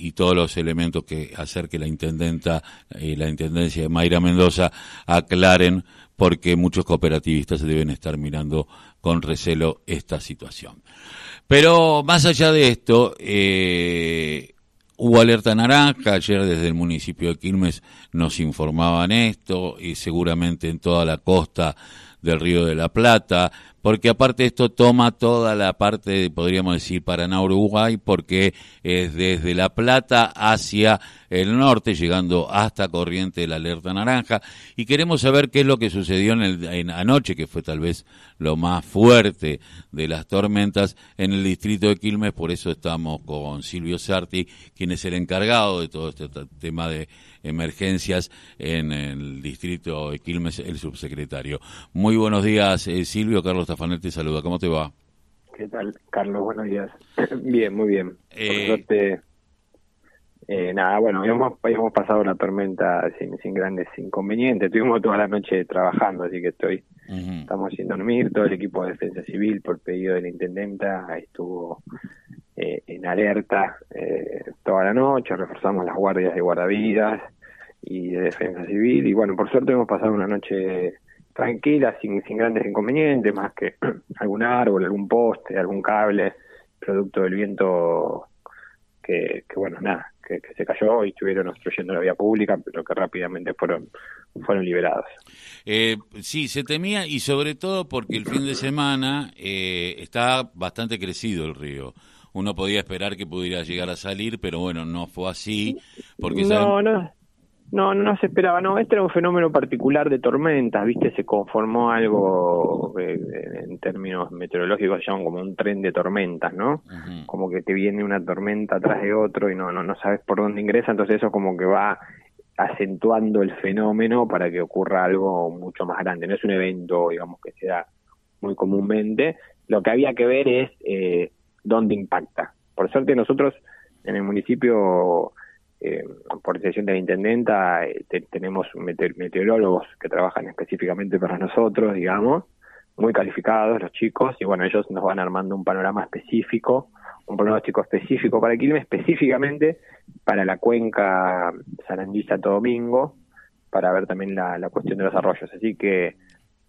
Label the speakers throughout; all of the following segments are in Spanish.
Speaker 1: y todos los elementos que hacer que la intendenta y la intendencia de Mayra Mendoza aclaren porque muchos cooperativistas deben estar mirando con recelo esta situación. Pero más allá de esto, eh, hubo alerta naranja, ayer desde el municipio de Quilmes nos informaban esto y seguramente en toda la costa del Río de la Plata, porque aparte esto toma toda la parte, podríamos decir, Paraná, Uruguay, porque es desde La Plata hacia el norte, llegando hasta Corriente de la alerta naranja, y queremos saber qué es lo que sucedió en, el, anoche, que fue tal vez lo más fuerte de las tormentas en el distrito de Quilmes, por eso estamos con Silvio Sarti, quien es el encargado de todo este tema de emergencias en el distrito de Quilmes, el subsecretario. Muy buenos días, eh, Silvio. Carlos Tafanel te saluda. ¿Cómo te va?
Speaker 2: ¿Qué tal, Carlos? Buenos días. bien, muy bien. Eh... Eh, nada, bueno, hemos, hemos pasado la tormenta sin, sin grandes inconvenientes. Estuvimos toda la noche trabajando, así que estoy estamos sin dormir. Todo el equipo de defensa civil, por pedido de la intendenta, estuvo eh, en alerta eh, toda la noche. Reforzamos las guardias de guardavidas y de defensa civil. Y bueno, por suerte hemos pasado una noche tranquila, sin, sin grandes inconvenientes, más que algún árbol, algún poste, algún cable, producto del viento que, que bueno, nada, que, se cayó y estuvieron obstruyendo la vía pública, pero que rápidamente fueron, fueron liberados.
Speaker 1: Eh, sí, se temía y sobre todo porque el fin de semana eh, está bastante crecido el río. Uno podía esperar que pudiera llegar a salir, pero bueno, no fue así. Porque
Speaker 2: no, no, no, no se esperaba, no, este era un fenómeno particular de tormentas, viste, se conformó algo en términos meteorológicos llaman como un tren de tormentas, ¿no? Como que te viene una tormenta atrás de otro y no, no, no sabes por dónde ingresa, entonces eso como que va acentuando el fenómeno para que ocurra algo mucho más grande, no es un evento, digamos, que se da muy comúnmente, lo que había que ver es eh, dónde impacta. Por suerte nosotros en el municipio eh, por decisión de la intendenta, eh, tenemos meteorólogos que trabajan específicamente para nosotros, digamos, muy calificados los chicos, y bueno, ellos nos van armando un panorama específico, un pronóstico específico para Quilmes, específicamente para la cuenca Sarandí-Santo Domingo, para ver también la, cuestión de los arroyos. Así que,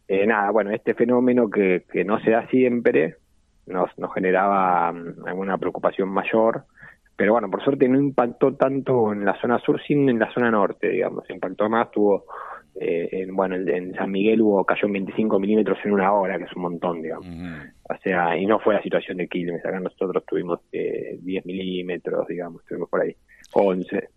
Speaker 2: eh, nada, bueno, este fenómeno que, que no se da siempre nos, nos generaba mm, alguna preocupación mayor, pero bueno, por suerte no impactó tanto en la zona sur, sino en la zona norte, digamos, impactó más, tuvo, eh, en, bueno, en San Miguel hubo, cayó 25 milímetros en una hora, que es un montón, digamos. O sea, y no fue la situación de Quilmes, acá nosotros tuvimos eh, 10 milímetros, digamos, estuvimos por ahí, 11.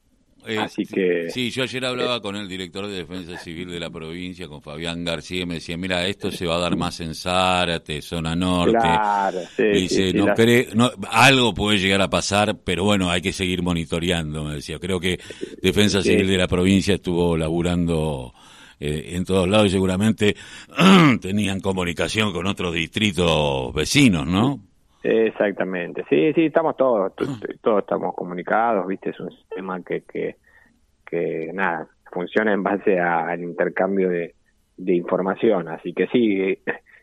Speaker 1: Eh, Así que... Sí, yo ayer hablaba con el director de Defensa Civil de la provincia, con Fabián García, y me decía, mira, esto se va a dar más en Zárate, zona norte.
Speaker 2: Claro, sí,
Speaker 1: dice, no no, algo puede llegar a pasar, pero bueno, hay que seguir monitoreando, me decía. Creo que Defensa Civil de la provincia estuvo laburando eh, en todos lados y seguramente tenían comunicación con otros distritos vecinos, ¿no?
Speaker 2: Exactamente, sí, sí, estamos todos, todos estamos comunicados, viste, es un sistema que, que, que nada, funciona en base al intercambio de, de información, así que sí,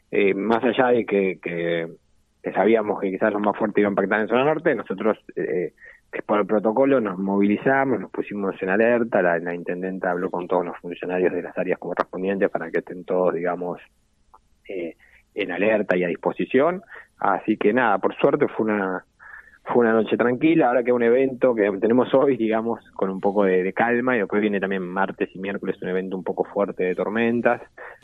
Speaker 2: eh, más allá de que, que, sabíamos que quizás lo más fuerte iba a impactar en zona norte, nosotros eh, por el protocolo nos movilizamos, nos pusimos en alerta, la, la intendenta habló con todos los funcionarios de las áreas correspondientes para que estén todos, digamos, eh, en alerta y a disposición. Así que nada, por suerte fue una fue una noche tranquila, ahora que un evento que tenemos hoy, digamos, con un poco de, calma, y después viene también martes y miércoles un evento un poco fuerte de tormentas,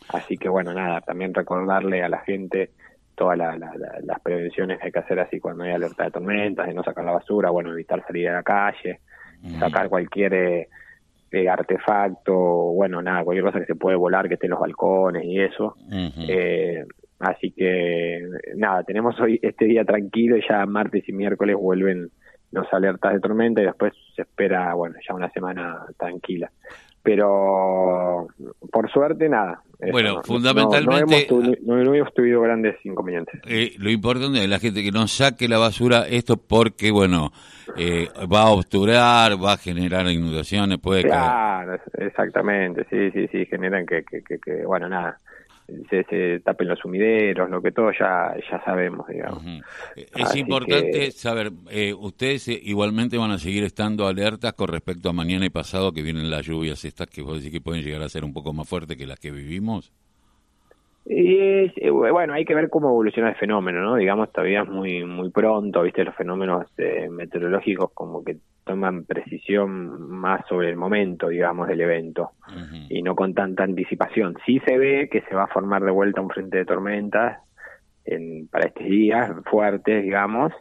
Speaker 2: así que bueno, nada, también recordarle a la gente todas las prevenciones que hay que hacer así cuando hay alerta de tormentas, de no sacar la basura, bueno, evitar salir a la calle, sacar cualquier eh, eh, artefacto, bueno, nada, cualquier cosa que se puede volar, que esté en los balcones y eso, eh, Así que nada, tenemos hoy este día tranquilo y ya martes y miércoles vuelven los alertas de tormenta y después se espera, bueno, ya una semana tranquila. Pero por suerte, nada.
Speaker 1: Bueno, fundamentalmente.
Speaker 2: No, hemos tenido grandes inconvenientes.
Speaker 1: Eh, lo importante es la gente que no saque la basura, esto porque, bueno, eh, va a obturar, va a generar inundaciones, puede
Speaker 2: Claro, exactamente, sí, sí, sí, generan que, que, que, bueno, nada se, se, tapen los sumideros, lo que todo ya, ya sabemos, digamos.
Speaker 1: Es importante saber, eh, ustedes eh, igualmente van a seguir estando alertas con respecto a mañana y pasado que vienen las lluvias estas que vos decís que pueden llegar a ser un poco más fuertes que las que vivimos.
Speaker 2: Y eh, bueno, hay que ver cómo evoluciona el fenómeno, ¿no? Digamos, todavía es muy muy pronto, ¿viste? Los fenómenos eh, meteorológicos como que toman precisión más sobre el momento, digamos, del evento y no con tanta anticipación. Sí se ve que se va a formar de vuelta un frente de tormentas en, para estos días fuertes, digamos,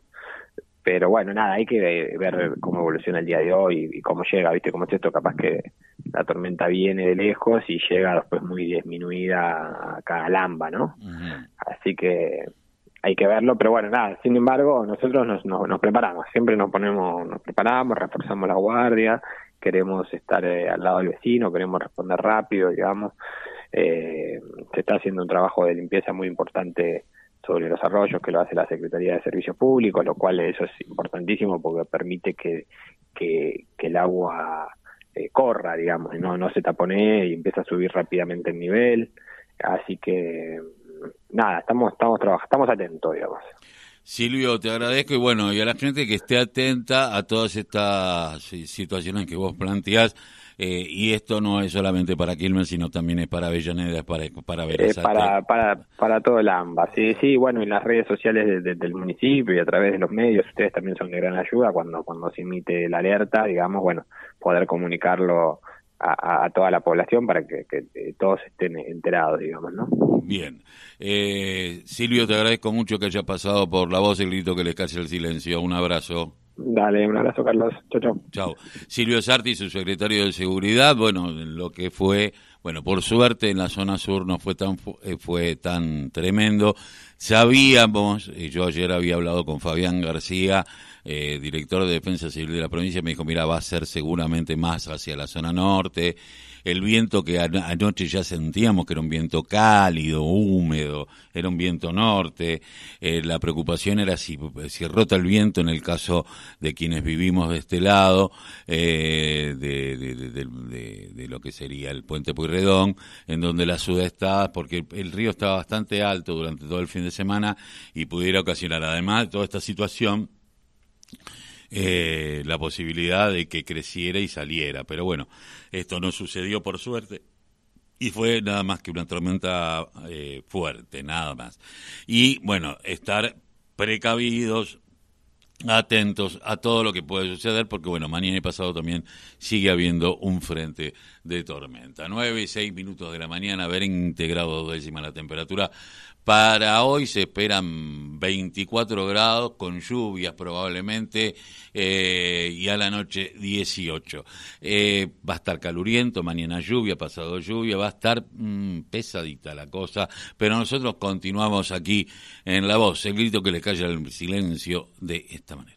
Speaker 2: pero bueno, nada, hay que ver cómo evoluciona el día de hoy y cómo llega, ¿viste? Como es esto, capaz que la tormenta viene de lejos y llega después muy disminuida acá a Lamba, ¿no? Así que hay que verlo, pero bueno, nada, sin embargo, nosotros nos, nos, preparamos, siempre nos ponemos, nos preparamos, reforzamos la guardia, queremos estar eh, al lado del vecino, queremos responder rápido, digamos. Eh, se está haciendo un trabajo de limpieza muy importante sobre los arroyos que lo hace la Secretaría de Servicios Públicos, lo cual eso es importantísimo porque permite que, que, el agua eh, corra, digamos, no, no se taponee y empieza a subir rápidamente el nivel. Así que, nada, estamos, estamos estamos atentos, digamos.
Speaker 1: Silvio, te agradezco y bueno, y a la gente que esté atenta a todas estas situaciones que vos planteás eh, y esto no es solamente para Quilmes, sino también es para Avellaneda, para, para
Speaker 2: para, para, para todo el AMBA. Sí, sí, bueno, en las redes sociales del municipio y a través de los medios, ustedes también son de gran ayuda cuando, cuando se emite la alerta, digamos, bueno, poder comunicarlo a, toda la población para que, todos estén enterados, digamos, ¿no?
Speaker 1: Bien. Eh, Silvio, te agradezco mucho que haya pasado por la voz y el grito que le case el silencio. Un abrazo.
Speaker 2: Dale, un abrazo, Carlos. Chao, chao.
Speaker 1: Chao. Silvio Sarti, su secretario de Seguridad, bueno, lo que fue, bueno, por suerte en la zona sur no fue tan, eh, fue tan tremendo. Sabíamos, y yo ayer había hablado con Fabián García, eh, director de Defensa Civil de la provincia, me dijo, mira, va a ser seguramente más hacia la zona norte, el viento que anoche ya sentíamos que era un viento cálido, húmedo, era un viento norte, eh, la preocupación era si, si rota el viento en el caso de quienes vivimos de este lado, eh, de, lo que sería el puente En donde la ciudad está, porque el, río estaba bastante alto durante todo el fin de semana y pudiera ocasionar además toda esta situación eh, la posibilidad de que creciera y saliera. Pero bueno, esto no sucedió por suerte. Y fue nada más que una tormenta eh, fuerte, nada más. Y bueno, estar precavidos, atentos a todo lo que puede suceder, porque bueno, mañana y pasado también sigue habiendo un frente de tormenta. Nueve y seis minutos de la mañana, haber integrado décima la temperatura para hoy se esperan 24 grados con lluvias probablemente eh, y a la noche 18. Eh, va a estar caluriento, mañana lluvia, pasado lluvia, va a estar mm, pesadita la cosa, pero nosotros continuamos aquí en La Voz, el grito que le calla el silencio de esta manera.